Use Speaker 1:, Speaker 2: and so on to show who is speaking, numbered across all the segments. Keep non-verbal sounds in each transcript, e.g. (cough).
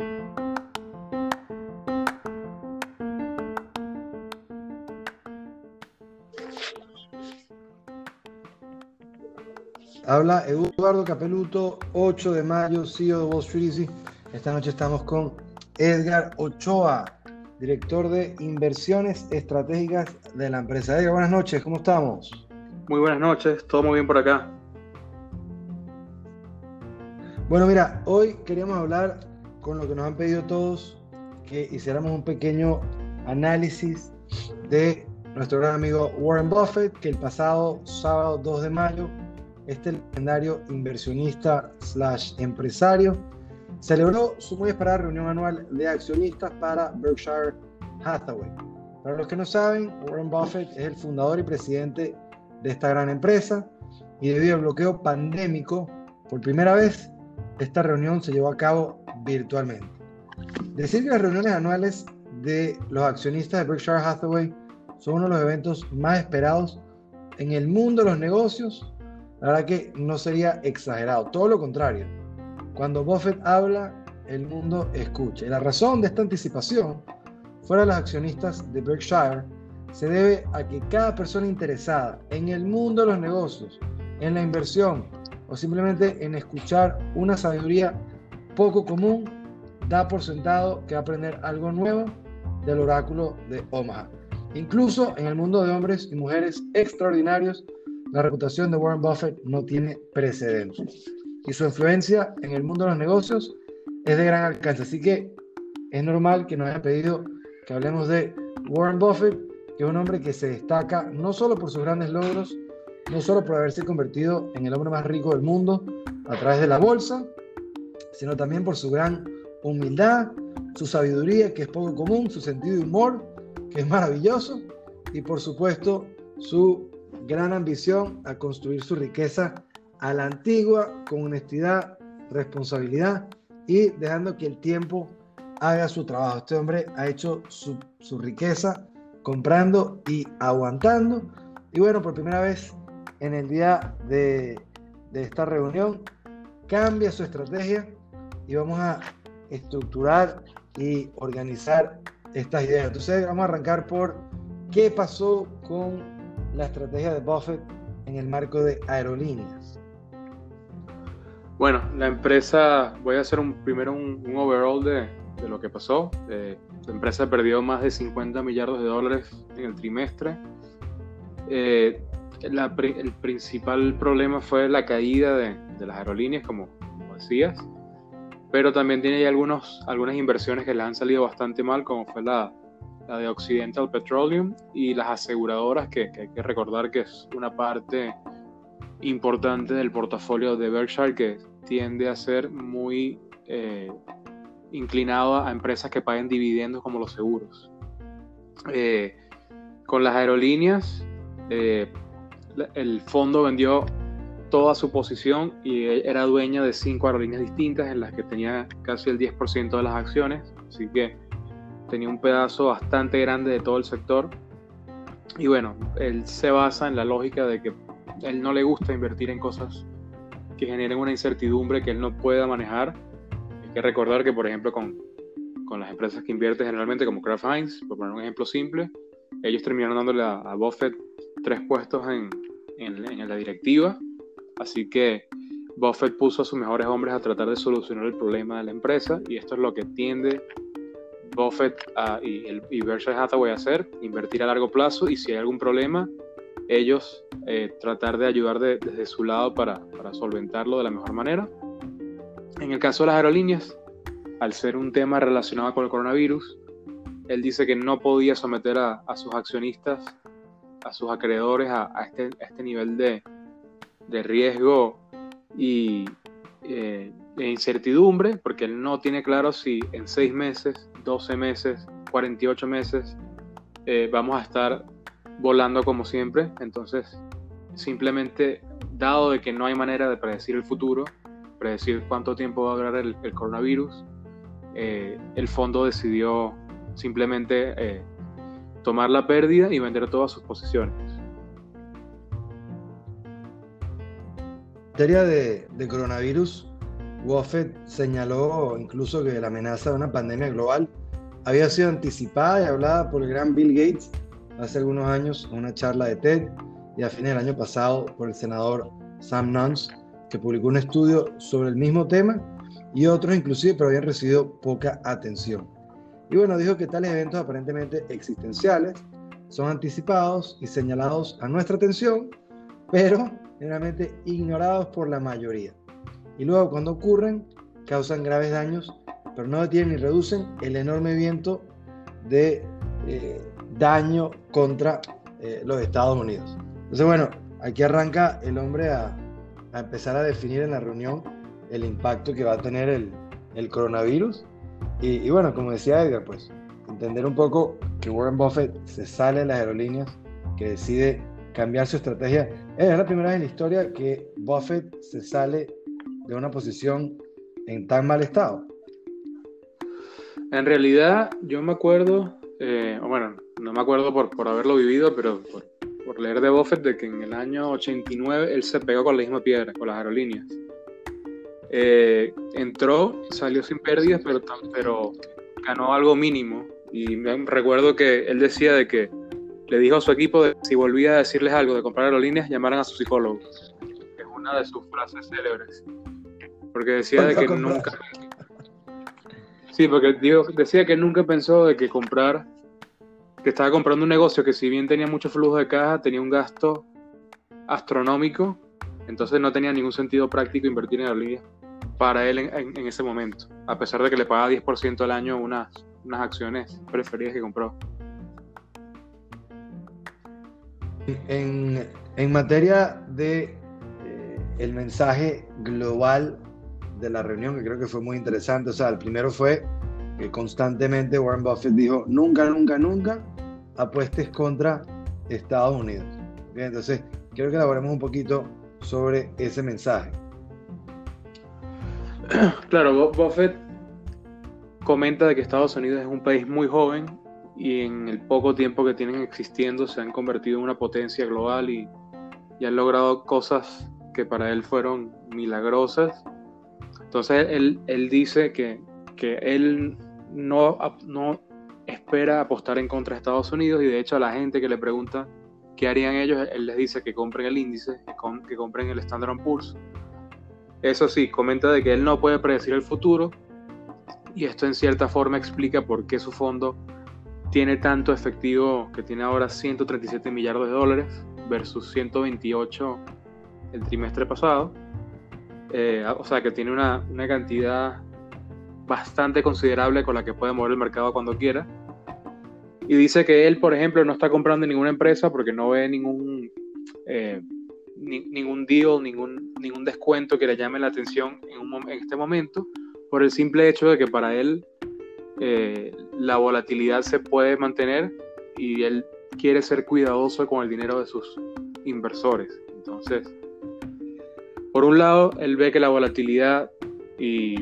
Speaker 1: Habla Eduardo Capeluto, 8 de mayo, CEO de Wall Street Easy. Esta noche estamos con Edgar Ochoa, director de inversiones estratégicas de la empresa. Edgar, buenas noches, ¿cómo estamos?
Speaker 2: Muy buenas noches, todo muy bien por acá.
Speaker 1: Bueno, mira, hoy queríamos hablar con lo que nos han pedido todos, que hiciéramos un pequeño análisis de nuestro gran amigo Warren Buffett, que el pasado sábado 2 de mayo este legendario inversionista slash empresario, celebró su muy esperada reunión anual de accionistas para Berkshire Hathaway. Para los que no saben, Warren Buffett es el fundador y presidente de esta gran empresa y debido al bloqueo pandémico, por primera vez, esta reunión se llevó a cabo virtualmente. Decir que las reuniones anuales de los accionistas de Berkshire Hathaway son uno de los eventos más esperados en el mundo de los negocios la verdad que no sería exagerado, todo lo contrario. Cuando Buffett habla, el mundo escucha. Y la razón de esta anticipación, fuera de los accionistas de Berkshire, se debe a que cada persona interesada en el mundo de los negocios, en la inversión o simplemente en escuchar una sabiduría poco común, da por sentado que aprender algo nuevo del oráculo de Omaha. Incluso en el mundo de hombres y mujeres extraordinarios la reputación de Warren Buffett no tiene precedentes y su influencia en el mundo de los negocios es de gran alcance. Así que es normal que nos hayan pedido que hablemos de Warren Buffett, que es un hombre que se destaca no solo por sus grandes logros, no solo por haberse convertido en el hombre más rico del mundo a través de la bolsa, sino también por su gran humildad, su sabiduría, que es poco común, su sentido de humor, que es maravilloso, y por supuesto su gran ambición a construir su riqueza a la antigua, con honestidad, responsabilidad y dejando que el tiempo haga su trabajo. Este hombre ha hecho su, riqueza comprando y aguantando. Y bueno, por primera vez en el día de, de esta reunión, cambia su estrategia y vamos a estructurar y organizar estas ideas. Entonces vamos a arrancar por qué pasó con la estrategia de Buffett en el marco de aerolíneas?
Speaker 2: Bueno, la empresa, voy a hacer un, primero un, overall de, de, lo que pasó. Eh, la empresa perdió más de 50 millardos de dólares en el trimestre. Eh, el principal problema fue la caída de, de las aerolíneas, como, como, decías, pero también tiene algunos, algunas inversiones que le han salido bastante mal, como fue la, la de Occidental Petroleum y las aseguradoras, que, hay que recordar que es una parte importante del portafolio de Berkshire que tiende a ser muy eh, inclinado a empresas que paguen dividendos como los seguros. Eh, con las aerolíneas, eh, el fondo vendió toda su posición y era dueña de cinco aerolíneas distintas en las que tenía casi el 10% de las acciones, así que tenía un pedazo bastante grande de todo el sector. Y bueno, él se basa en la lógica de que él no le gusta invertir en cosas que generen una incertidumbre que él no pueda manejar. Hay que recordar que, por ejemplo, con, con las empresas que invierte generalmente, como Kraft Heinz, por poner un ejemplo simple, ellos terminaron dándole a, Buffett tres puestos en, en, en la directiva. Así que Buffett puso a sus mejores hombres a tratar de solucionar el problema de la empresa y esto es lo que tiende Buffett uh, y, el, y Berkshire Hathaway hacer, invertir a largo plazo y si hay algún problema, ellos eh, tratar de ayudar desde su lado para, para, solventarlo de la mejor manera. En el caso de las aerolíneas, al ser un tema relacionado con el coronavirus, él dice que no podía someter a, a sus accionistas, a sus acreedores a, este, este, nivel de, de riesgo y eh, de incertidumbre, porque él no tiene claro si en seis meses 12 meses, 48 meses, eh, vamos a estar volando como siempre. Entonces, simplemente, dado de que no hay manera de predecir el futuro, predecir cuánto tiempo va a durar el, coronavirus, eh, el fondo decidió simplemente tomar la pérdida y vender todas sus posiciones.
Speaker 1: En materia de, de coronavirus, Buffett señaló incluso que la amenaza de una pandemia global había sido anticipada y hablada por el gran Bill Gates hace algunos años en una charla de TED y a fines del año pasado por el senador Sam Nunn, que publicó un estudio sobre el mismo tema y otros inclusive, pero habían recibido poca atención. Y bueno, dijo que tales eventos aparentemente existenciales son anticipados y señalados a nuestra atención, pero generalmente ignorados por la mayoría. Y luego cuando ocurren, causan graves daños, pero no detienen ni reducen el enorme viento de eh, daño contra eh, los Estados Unidos. Entonces, bueno, aquí arranca el hombre a, empezar a definir en la reunión el impacto que va a tener el, coronavirus. Y, y, bueno, como decía Edgar, pues entender un poco que Warren Buffett se sale de las aerolíneas, que decide cambiar su estrategia. Es la primera vez en la historia que Buffett se sale de una posición en tan mal estado.
Speaker 2: En realidad, yo me acuerdo, eh, bueno, no me acuerdo por, por haberlo vivido, pero por, por, leer de Buffett de que en el año 89 él se pegó con la misma piedra, con las aerolíneas. Eh, entró, salió sin pérdidas, pero, pero ganó algo mínimo. Y me recuerdo que él decía de que le dijo a su equipo de si volvía a decirles algo de comprar aerolíneas, llamaran a su psicólogo. Es una de sus frases célebres. Porque decía de que nunca... Sí, porque decía que nunca pensó de que comprar, que estaba comprando un negocio que si bien tenía mucho flujo de caja, tenía un gasto astronómico, entonces no tenía ningún sentido práctico invertir en aerolíneas para él en, ese momento, a pesar de que le pagaba 10% al año unas, unas acciones preferidas que compró.
Speaker 1: En, en materia de eh, el mensaje global de la reunión, que creo que fue muy interesante, o sea, el primero fue que constantemente Warren Buffett dijo, nunca, nunca, nunca apuestes contra Estados Unidos. Entonces, quiero que elaboremos un poquito sobre ese mensaje. (clears throat)
Speaker 2: Claro, Buffett comenta de que Estados Unidos es un país muy joven y en el poco tiempo que tienen existiendo se han convertido en una potencia global y, han logrado cosas que para él fueron milagrosas. Entonces él, él dice que, que él no, no espera apostar en contra de Estados Unidos y de hecho a la gente que le pregunta qué harían ellos, él les dice que compren el índice, que compren el Standard Poor's. Eso sí, comenta de que él no puede predecir el futuro y esto en cierta forma explica por qué su fondo tiene tanto efectivo que tiene ahora 137 millardos de dólares versus 128 el trimestre pasado. Eh, o sea que tiene una, una, cantidad bastante considerable con la que puede mover el mercado cuando quiera. Y dice que él, por ejemplo, no está comprando ninguna empresa porque no ve ningún, eh, ningún deal, ningún, ningún descuento que le llame la atención en, este momento, por el simple hecho de que para él eh, la volatilidad se puede mantener y él quiere ser cuidadoso con el dinero de sus inversores. Entonces, por un lado, él ve que la volatilidad y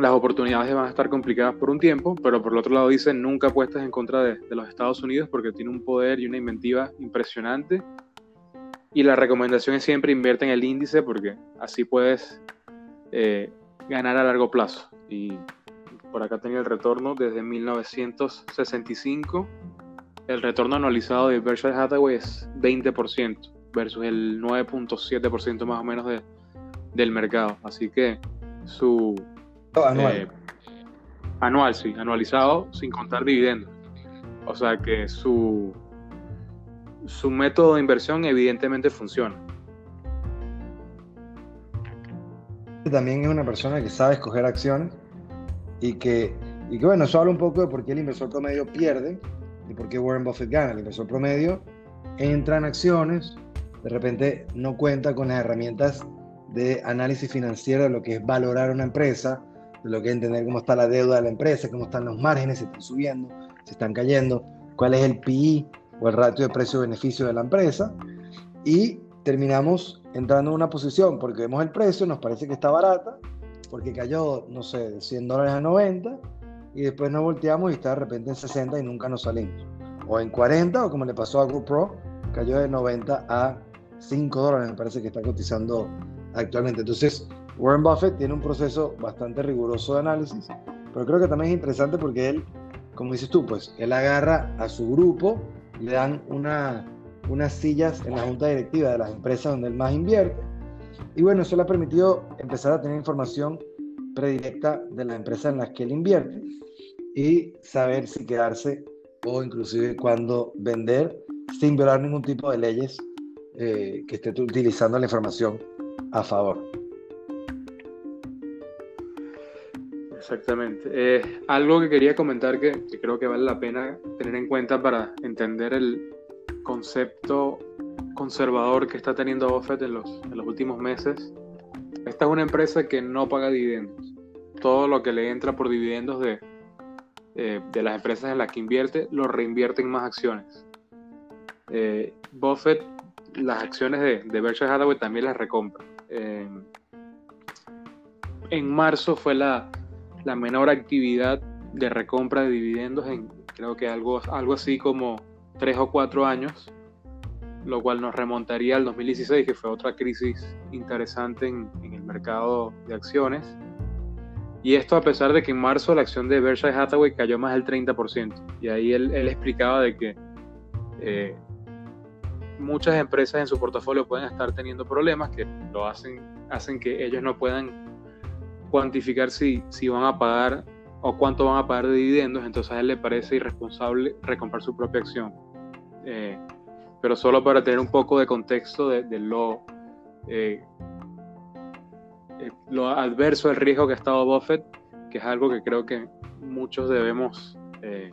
Speaker 2: las oportunidades van a estar complicadas por un tiempo, pero por el otro lado dice, nunca apuestas en contra de, los Estados Unidos porque tiene un poder y una inventiva impresionante. Y la recomendación es siempre invierte en el índice porque así puedes eh, ganar a largo plazo. Y por acá tenía el retorno desde 1965. El retorno anualizado de Berkshire Hathaway es 20% versus el 9.7% más o menos de, del mercado. Así que su...
Speaker 1: Anual. Eh,
Speaker 2: anual, sí, anualizado sin contar dividendos. O sea que su, su método de inversión evidentemente funciona.
Speaker 1: También es una persona que sabe escoger acciones y que, y que, bueno, eso habla un poco de por qué el inversor promedio pierde y por qué Warren Buffett gana. El inversor promedio entra en acciones, de repente no cuenta con las herramientas de análisis financiero de lo que es valorar una empresa, de lo que es entender cómo está la deuda de la empresa, cómo están los márgenes, si están subiendo, si están cayendo, cuál es el PI o el ratio de precio-beneficio de la empresa. Y terminamos entrando en una posición porque vemos el precio, nos parece que está barata, porque cayó, no sé, de 100 dólares a 90 y después nos volteamos y está de repente en 60 y nunca nos salimos. O en 40, o como le pasó a GoPro, cayó de 90 a 5 dólares, me parece que está cotizando actualmente. Entonces, Warren Buffett tiene un proceso bastante riguroso de análisis, pero creo que también es interesante porque él, como dices tú, pues él agarra a su grupo, le dan una, unas sillas en la junta directiva de las empresas donde él más invierte, y bueno, eso le ha permitido empezar a tener información predilecta de las empresas en las que él invierte y saber si quedarse o inclusive cuándo vender sin violar ningún tipo de leyes eh, que esté utilizando la información a favor.
Speaker 2: Exactamente. Eh, algo que quería comentar que, creo que vale la pena tener en cuenta para entender el concepto conservador que está teniendo Buffett en los, en los últimos meses. Esta es una empresa que no paga dividendos. Todo lo que le entra por dividendos de, eh, de las empresas en las que invierte, lo reinvierte en más acciones. Eh, Buffett, las acciones de, de, Berkshire Hathaway también las recompra. Eh, en marzo fue la, la, menor actividad de recompra de dividendos en creo que algo, algo así como tres o cuatro años, lo cual nos remontaría al 2016, que fue otra crisis interesante en, el mercado de acciones. Y esto a pesar de que en marzo la acción de Berkshire Hathaway cayó más del 30%. Y ahí él, él explicaba de que eh, muchas empresas en su portafolio pueden estar teniendo problemas que lo hacen, hacen que ellos no puedan cuantificar si, si van a pagar o cuánto van a pagar de dividendos. Entonces a él le parece irresponsable recomprar su propia acción. Eh, pero solo para tener un poco de contexto de, lo eh, eh, lo adverso del riesgo que ha estado Buffett, que es algo que creo que muchos debemos eh,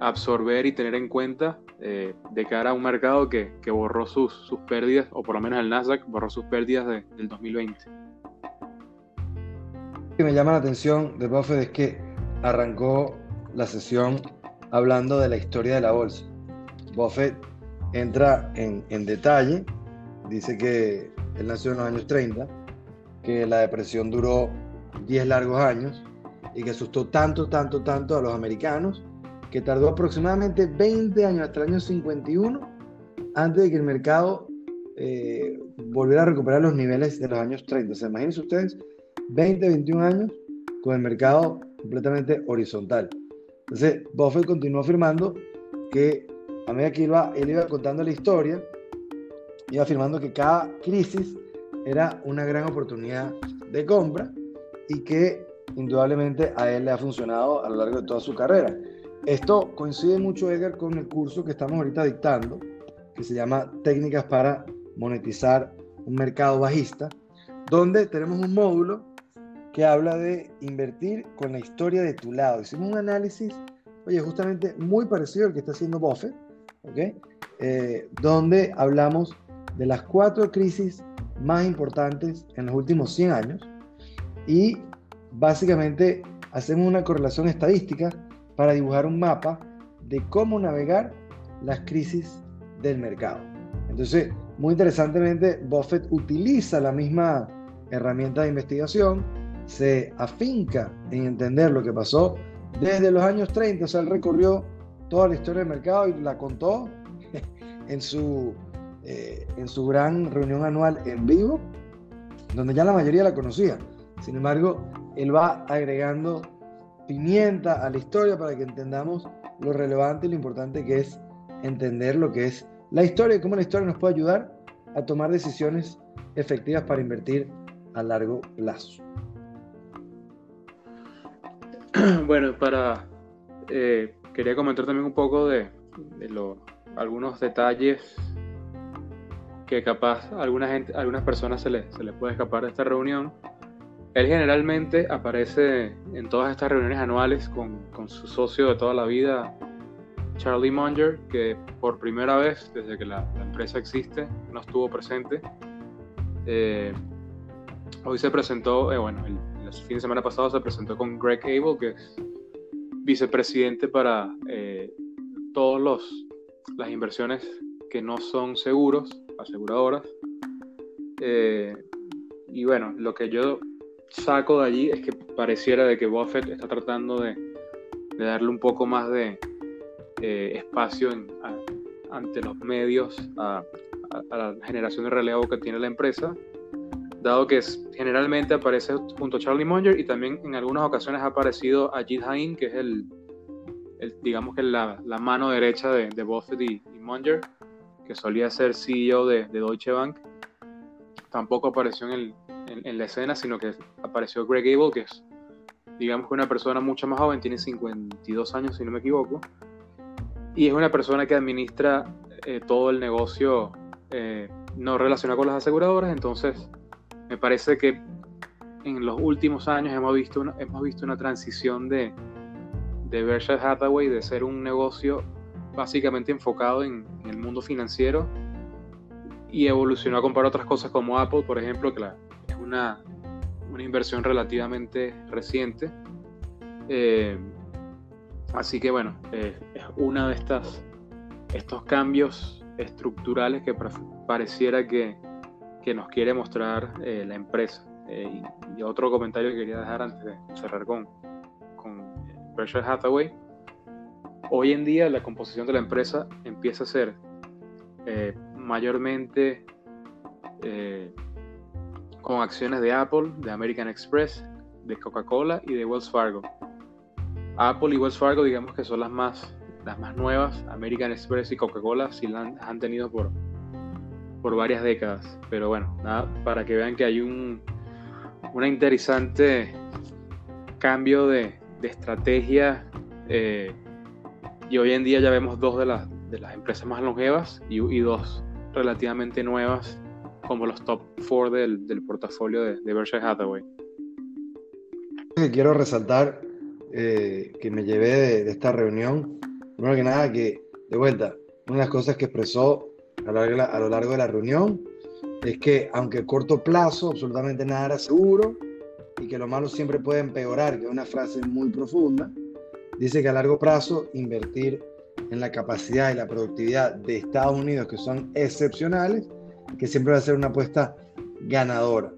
Speaker 2: absorber y tener en cuenta de cara a un mercado que, que borró sus, sus, pérdidas, o por lo menos el Nasdaq borró sus pérdidas de, del 2020.
Speaker 1: Que me llama la atención de Buffett es que arrancó la sesión hablando de la historia de la bolsa. Buffett entra en, detalle, dice que él nació en los años 30, que la depresión duró 10 largos años y que asustó tanto, tanto, tanto a los americanos que tardó aproximadamente 20 años hasta el año 51 antes de que el mercado eh, volviera a recuperar los niveles de los años 30. O sea, ustedes 20, 21 años con el mercado completamente horizontal. Entonces, Buffett continuó afirmando que a medida que iba, él iba contando la historia, iba afirmando que cada crisis era una gran oportunidad de compra y que indudablemente a él le ha funcionado a lo largo de toda su carrera. Esto coincide mucho, Edgar, con el curso que estamos ahorita dictando, que se llama Técnicas para monetizar un mercado bajista, donde tenemos un módulo que habla de invertir con la historia de tu lado. Hicimos un análisis, oye, justamente muy parecido al que está haciendo Buffett, ¿ok? Eh, donde hablamos de las cuatro crisis más importantes en los últimos 100 años y básicamente hacemos una correlación estadística para dibujar un mapa de cómo navegar las crisis del mercado. Entonces, muy interesantemente, Buffett utiliza la misma herramienta de investigación, se afinca en entender lo que pasó desde los años 30, o sea, él recorrió toda la historia del mercado y la contó (laughs) en su eh, en su gran reunión anual en vivo, donde ya la mayoría la conocía. Sin embargo, él va agregando pimienta a la historia para que entendamos lo relevante y lo importante que es entender lo que es la historia y cómo la historia nos puede ayudar a tomar decisiones efectivas para invertir a largo plazo. (clears throat)
Speaker 2: Bueno, para eh, quería comentar también un poco de, de lo, algunos detalles que capaz a alguna gente, algunas personas se les, se les puede escapar de esta reunión. Él generalmente aparece en todas estas reuniones anuales con, con su socio de toda la vida, Charlie Munger, que por primera vez desde que la, la empresa existe no estuvo presente. Eh, hoy se presentó, eh, bueno, el, fin de semana pasado se presentó con Greg Abel, que es vicepresidente para eh, todas las inversiones que no son seguros aseguradoras. Eh, y bueno, lo que yo saco de allí es que pareciera de que Buffett está tratando de, darle un poco más de eh, espacio ante los medios a, la generación de relevo que tiene la empresa, dado que generalmente aparece junto a Charlie Munger y también en algunas ocasiones ha aparecido Ajit Hain, que es el, digamos que la, mano derecha de, de Buffett y, Munger, que solía ser CEO de, de, Deutsche Bank. Tampoco apareció en, en, la escena, sino que apareció Greg Abel, que es, digamos que una persona mucho más joven, tiene 52 años si no me equivoco, y es una persona que administra eh, todo el negocio eh, no relacionado con las aseguradoras, entonces me parece que en los últimos años hemos visto una, hemos visto una transición de, de Berkshire Hathaway de ser un negocio básicamente enfocado en, el mundo financiero y evolucionó a comprar otras cosas como Apple, por ejemplo, que es una, una, inversión relativamente reciente. Eh, así que bueno, eh, es una de estas estos cambios estructurales que pareciera que, que nos quiere mostrar eh, la empresa. Eh, y, otro comentario que quería dejar antes de cerrar con, con Berkshire Hathaway. Hoy en día la composición de la empresa empieza a ser eh, mayormente con acciones de Apple, de American Express, de Coca-Cola y de Wells Fargo. Apple y Wells Fargo digamos que son las más, las más nuevas, American Express y Coca-Cola sí las han tenido por, por varias décadas. Pero bueno, nada, para que vean que hay un una interesante cambio de, estrategia. Eh, y hoy en día ya vemos dos de las, de las empresas más longevas y, dos relativamente nuevas como los top four del, del portafolio de, de, Berkshire Hathaway.
Speaker 1: Quiero resaltar eh, que me llevé de, de, esta reunión, primero que nada que, de vuelta, una de las cosas que expresó a lo, largo, de la reunión es que aunque a corto plazo absolutamente nada era seguro y que lo malo siempre puede empeorar, que es una frase muy profunda, dice que a largo plazo invertir en la capacidad y la productividad de Estados Unidos, que son excepcionales, que siempre va a ser una apuesta ganadora.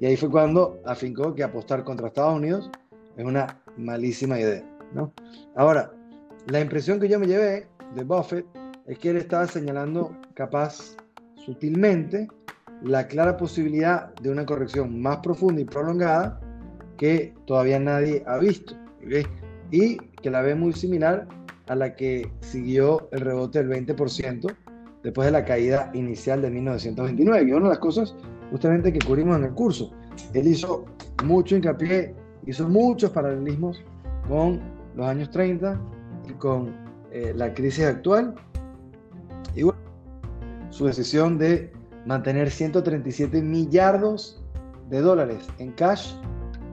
Speaker 1: Y ahí fue cuando afincó que apostar contra Estados Unidos es una malísima idea. ¿no? Ahora, la impresión que yo me llevé de Buffett es que él estaba señalando, capaz sutilmente, la clara posibilidad de una corrección más profunda y prolongada que todavía nadie ha visto. Y que la ve muy similar a la que siguió el rebote del 20% después de la caída inicial de 1929, que es una de las cosas justamente que cubrimos en el curso. Él hizo mucho hincapié, hizo muchos paralelismos con los años 30 y con eh, la crisis actual y su decisión de mantener 137 millardos de dólares en cash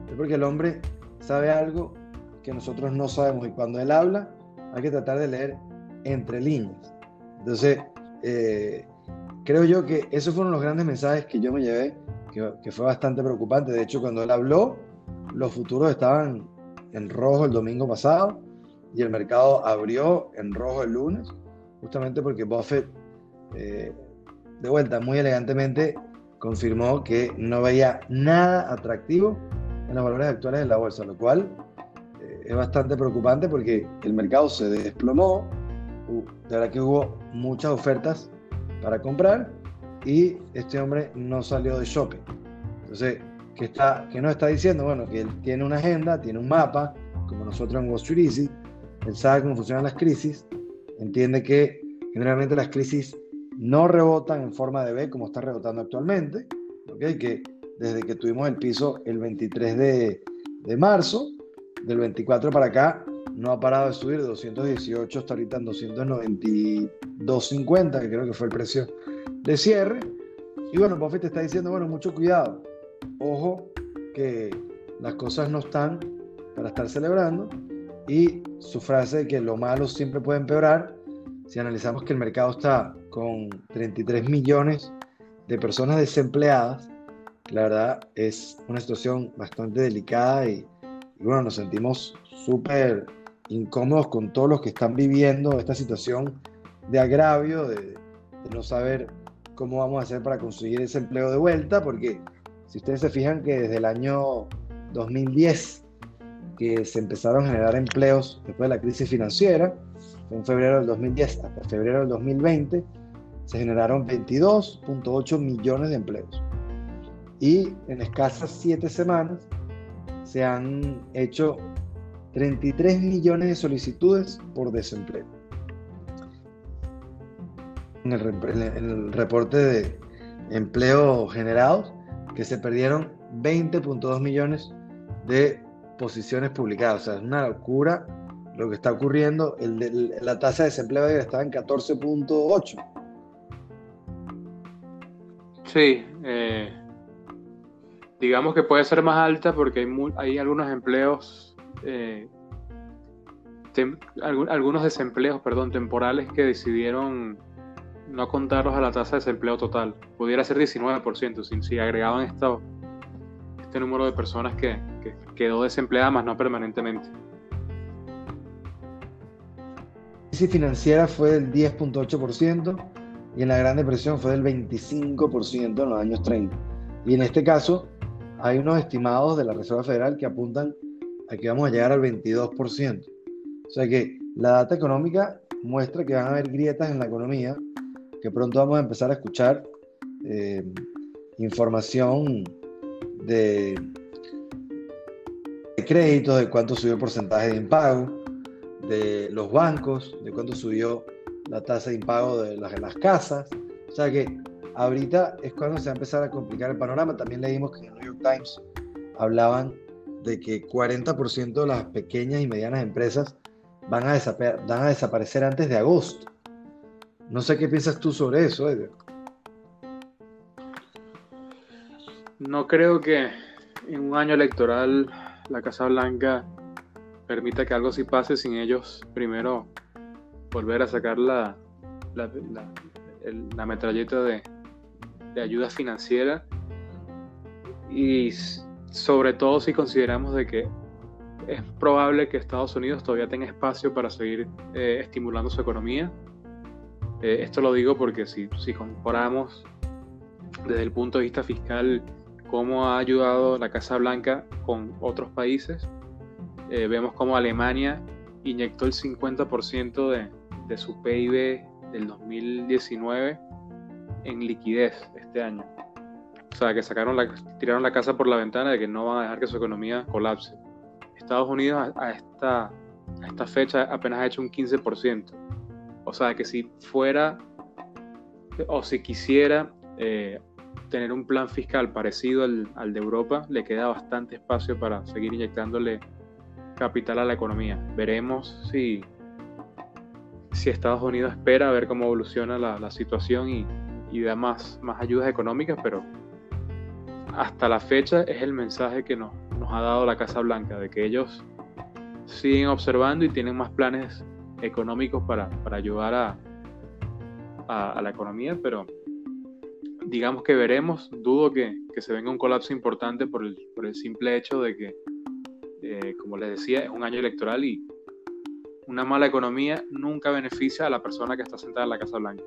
Speaker 1: es porque el hombre sabe algo que nosotros no sabemos y cuando él habla hay que tratar de leer entre líneas. Entonces, eh, creo yo que esos fueron los grandes mensajes que yo me llevé, que, fue bastante preocupante. De hecho, cuando él habló, los futuros estaban en rojo el domingo pasado y el mercado abrió en rojo el lunes justamente porque Buffett, eh, de vuelta, muy elegantemente confirmó que no veía nada atractivo en los valores actuales de la bolsa, lo cual eh, es bastante preocupante porque el mercado se desplomó, de verdad que hubo muchas ofertas para comprar y este hombre no salió de shopping. Entonces, ¿qué, está, qué nos está diciendo? Bueno, que él tiene una agenda, tiene un mapa, como nosotros en Wall Street Easy, él sabe cómo funcionan las crisis entiende que generalmente las crisis no rebotan en forma de B como está rebotando actualmente, ¿okay? que desde que tuvimos el piso el 23 de, de, marzo, del 24 para acá, no ha parado de subir de 218 hasta ahorita en 292.50, que creo que fue el precio de cierre. Y bueno, Buffett está diciendo, bueno, mucho cuidado, ojo que las cosas no están para estar celebrando y su frase de que lo malo siempre puede empeorar, si analizamos que el mercado está con 33 millones de personas desempleadas, la verdad es una situación bastante delicada y, bueno, nos sentimos súper incómodos con todos los que están viviendo esta situación de agravio, de, de, no saber cómo vamos a hacer para conseguir ese empleo de vuelta, porque si ustedes se fijan que desde el año 2010 que se empezaron a generar empleos después de la crisis financiera. en febrero del 2010 hasta febrero del 2020 se generaron 22.8 millones de empleos. y en escasas siete semanas se han hecho 33 millones de solicitudes por desempleo. En el, reporte de empleo generado, que se perdieron 20.2 millones de posiciones publicadas. O sea, es una locura lo que está ocurriendo. la tasa de desempleo está en 14.8.
Speaker 2: Sí, eh, digamos que puede ser más alta porque hay, algunos empleos, eh, algunos desempleos, perdón, temporales que decidieron no contarlos a la tasa de desempleo total. Pudiera ser 19%, si, si agregaban esto, este número de personas que, que quedó desempleada, más no permanentemente.
Speaker 1: La crisis financiera fue del 10.8% y en la Gran Depresión fue del 25% en los años 30. Y en este caso, hay unos estimados de la Reserva Federal que apuntan a que vamos a llegar al 22%. O sea que la data económica muestra que van a haber grietas en la economía, que pronto vamos a empezar a escuchar eh, información de, de créditos, de cuánto subió el porcentaje de impago, de los bancos, de cuánto subió la tasa de impago de las, de las casas. O sea que ahorita es cuando se va a empezar a complicar el panorama. También leímos que en el New York Times hablaban de que 40% de las pequeñas y medianas empresas van a, van a desaparecer antes de agosto. No sé qué piensas tú sobre eso, Edgar.
Speaker 2: No creo que en un año electoral la Casa Blanca permita que algo así pase sin ellos primero volver a sacar la, la, metralleta de, de ayuda financiera y sobre todo si consideramos de que es probable que Estados Unidos todavía tenga espacio para seguir eh, estimulando su economía. Eh, esto lo digo porque si, si comparamos desde el punto de vista fiscal cómo ha ayudado la Casa Blanca con otros países, eh, vemos como Alemania inyectó el 50% de, de su PIB del 2019 en liquidez este año. O sea, que sacaron la, tiraron la casa por la ventana de que no van a dejar que su economía colapse. Estados Unidos a, esta, a esta fecha apenas ha hecho un 15%. O sea, que si fuera o si quisiera eh, tener un plan fiscal parecido al, al, de Europa, le queda bastante espacio para seguir inyectándole capital a la economía. Veremos si, si Estados Unidos espera a ver cómo evoluciona la, la situación y, y da más, más ayudas económicas, pero hasta la fecha es el mensaje que nos, nos ha dado la Casa Blanca, de que ellos siguen observando y tienen más planes económicos para, para ayudar a, a, la economía, pero digamos que veremos, dudo que, que, se venga un colapso importante por el, por el simple hecho de que, eh, como les decía, es un año electoral y una mala economía nunca beneficia a la persona que está sentada en la Casa Blanca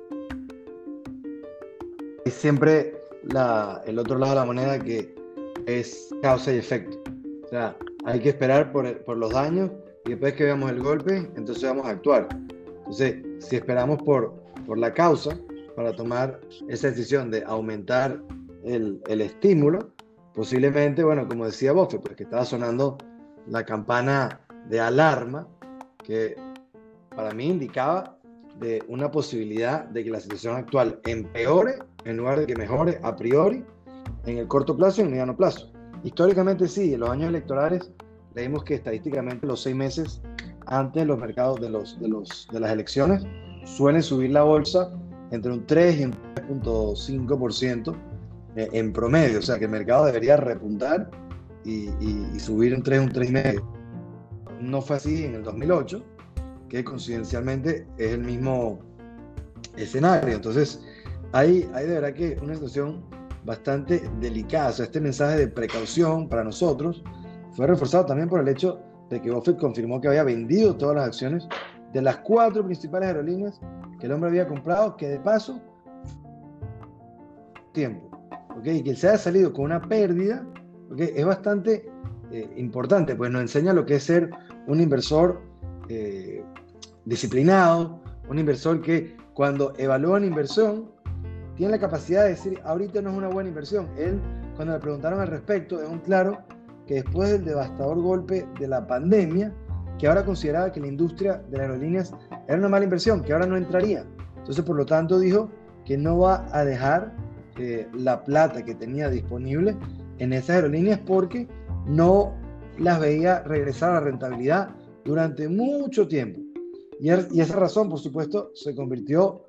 Speaker 1: siempre la, el otro lado de la moneda que es causa y efecto. O sea, hay que esperar por, por los daños y después que veamos el golpe, entonces vamos a actuar. Entonces, si esperamos por, por la causa para tomar esa decisión de aumentar el, el estímulo, posiblemente, bueno, como decía Buffett, pues que estaba sonando la campana de alarma que para mí indicaba de una posibilidad de que la situación actual empeore en lugar de que mejore a priori en el corto plazo y en el mediano plazo. Históricamente sí, en los años electorales leímos que estadísticamente los seis meses antes de los mercados de, los, de, los, de las elecciones suelen subir la bolsa entre un 3 y un 3.5% eh, en promedio, o sea que el mercado debería repuntar y, y, subir un 3, un 3,5. No fue así en el 2008, que coincidencialmente es el mismo escenario. Entonces, hay, hay de verdad que una situación bastante delicada. O sea, este mensaje de precaución para nosotros fue reforzado también por el hecho de que Buffett confirmó que había vendido todas las acciones de las cuatro principales aerolíneas que el hombre había comprado, que de paso, tiempo, y que se haya salido con una pérdida, es bastante eh, importante, pues nos enseña lo que es ser un inversor eh, disciplinado, un inversor que cuando evalúa una inversión tiene la capacidad de decir, ahorita no es una buena inversión. Él cuando le preguntaron al respecto, dejó un claro que después del devastador golpe de la pandemia, que ahora consideraba que la industria de las aerolíneas era una mala inversión, que ahora no entraría. Entonces, por lo tanto, dijo que no va a dejar eh, la plata que tenía disponible en esas aerolíneas porque no las veía regresar a la rentabilidad durante mucho tiempo. Y, er, y esa razón, por supuesto, se convirtió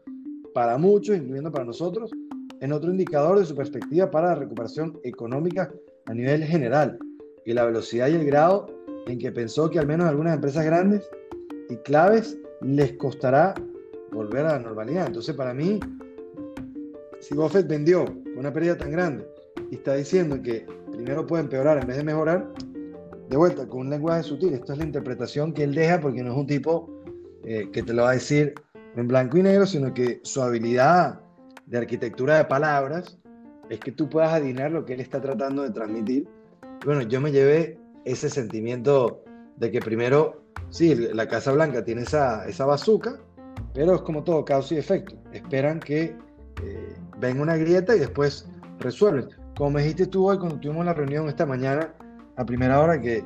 Speaker 1: para muchos, incluyendo para nosotros, en otro indicador de su perspectiva para la recuperación económica a nivel general y la velocidad y el grado en que pensó que al menos algunas empresas grandes y claves les costará volver a la normalidad. Entonces, para mí, si Buffett vendió una pérdida tan grande y está diciendo que primero puede empeorar en vez de mejorar, de vuelta, con un lenguaje sutil, esto es la interpretación que él deja porque no es un tipo eh, que te lo va a decir en blanco y negro, sino que su habilidad de arquitectura de palabras es que tú puedas adivinar lo que él está tratando de transmitir. Bueno, yo me llevé ese sentimiento de que primero, sí, la Casa Blanca tiene esa, esa bazooka, pero es como todo, causa y efecto. Esperan que eh, venga una grieta y después resuelven. Como me dijiste tú hoy cuando tuvimos la reunión esta mañana, a primera hora, que eh,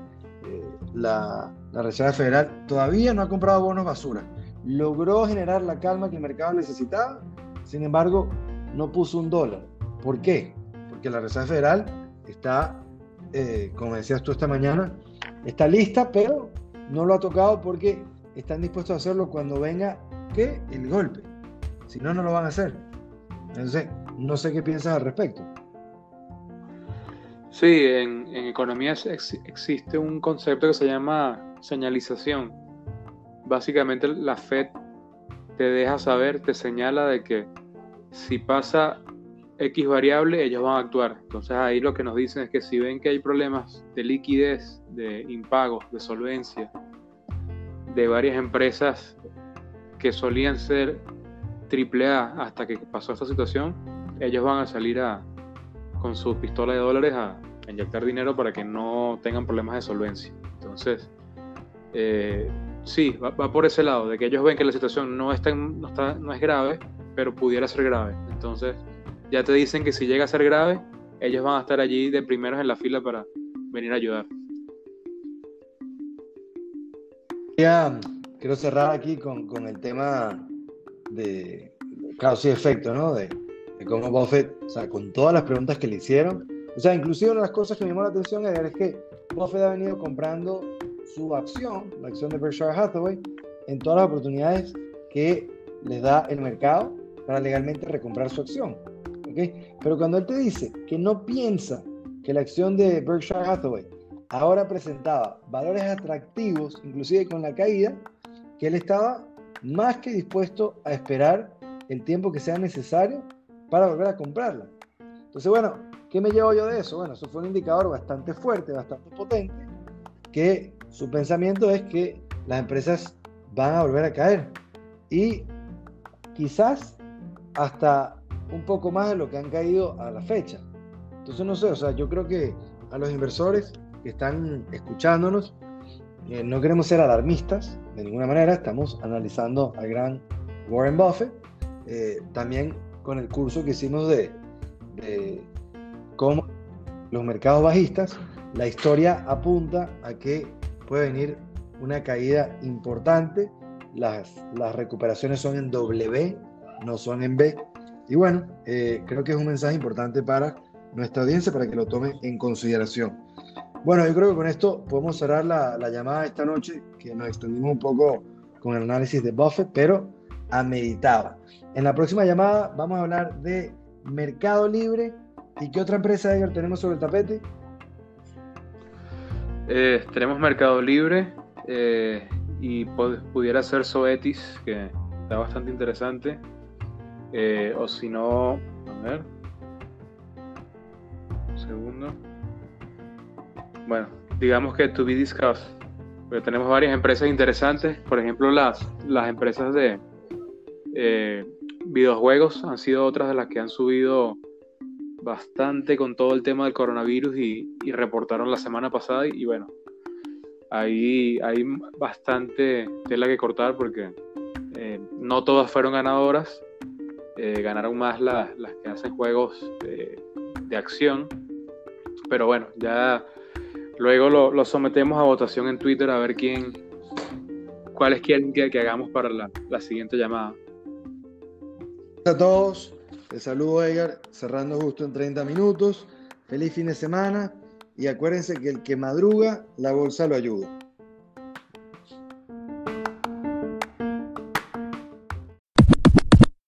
Speaker 1: la, la Reserva Federal todavía no ha comprado bonos basura. Logró generar la calma que el mercado necesitaba, sin embargo, no puso un dólar. ¿Por qué? Porque la Reserva Federal está eh, como decías tú esta mañana, está lista, pero no lo ha tocado porque están dispuestos a hacerlo cuando venga que el golpe. Si no, no lo van a hacer. Entonces, no sé qué piensas al respecto.
Speaker 2: Sí, en, en economía existe un concepto que se llama señalización. Básicamente la Fed te deja saber, te señala de que si pasa X variable, ellos van a actuar. Entonces ahí lo que nos dicen es que si ven que hay problemas de liquidez, de impagos, de solvencia, de varias empresas que solían ser AAA hasta que pasó esta situación, ellos van a salir a, con su pistola de dólares a, inyectar dinero para que no tengan problemas de solvencia. Entonces, eh, sí, va, por ese lado, de que ellos ven que la situación no, está, no, está, no es grave, pero pudiera ser grave. Entonces, ya te dicen que si llega a ser grave, ellos van a estar allí de primeros en la fila para venir a ayudar.
Speaker 1: Ya, quiero cerrar aquí con, el tema de causa y efecto, ¿no? De, cómo Buffett, o sea, con todas las preguntas que le hicieron, o sea, inclusive una de las cosas que me llamó la atención es que Buffett ha venido comprando su acción, la acción de Berkshire Hathaway, en todas las oportunidades que les da el mercado para legalmente recomprar su acción. Pero cuando él te dice que no piensa que la acción de Berkshire Hathaway ahora presentaba valores atractivos, inclusive con la caída, que él estaba más que dispuesto a esperar el tiempo que sea necesario para volver a comprarla. Entonces, bueno, ¿qué me llevo yo de eso? Bueno, eso fue un indicador bastante fuerte, bastante potente, que su pensamiento es que las empresas van a volver a caer. Y quizás hasta un poco más de lo que han caído a la fecha. Entonces, no sé, o sea, yo creo que a los inversores que están escuchándonos, eh, no queremos ser alarmistas de ninguna manera, estamos analizando al gran Warren Buffett, eh, también con el curso que hicimos de, cómo los mercados bajistas, la historia apunta a que puede venir una caída importante, las, las recuperaciones son en W, no son en B, y bueno, eh, creo que es un mensaje importante para nuestra audiencia para que lo tome en consideración. Bueno, yo creo que con esto podemos cerrar la, la llamada esta noche, que nos extendimos un poco con el análisis de Buffett, pero a meditaba. En la próxima llamada vamos a hablar de Mercado Libre y qué otra empresa Edgar tenemos sobre el tapete.
Speaker 2: Eh, tenemos Mercado Libre eh, y pudiera ser Soetis, que está bastante interesante. Eh, o si no, a ver. Un segundo. Bueno, digamos que to be discussed. Porque tenemos varias empresas interesantes. Por ejemplo, las, las empresas de eh, videojuegos han sido otras de las que han subido bastante con todo el tema del coronavirus y, reportaron la semana pasada. Y, bueno, ahí hay bastante tela que cortar porque eh, no todas fueron ganadoras eh, ganaron más las que hacen juegos de, acción, pero bueno, ya luego lo, sometemos a votación en Twitter a ver quién, cuáles quieren que, que hagamos para la, siguiente llamada.
Speaker 1: a todos, les saludo Edgar, cerrando justo en 30 minutos. Feliz fin de semana y acuérdense que el que madruga, la bolsa lo ayuda.